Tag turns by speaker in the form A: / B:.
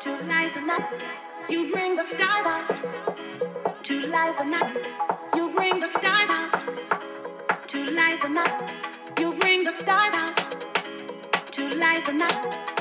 A: to light the night. You bring the stars out to light the night. You bring the stars out to light the night. You bring the stars out to light the night.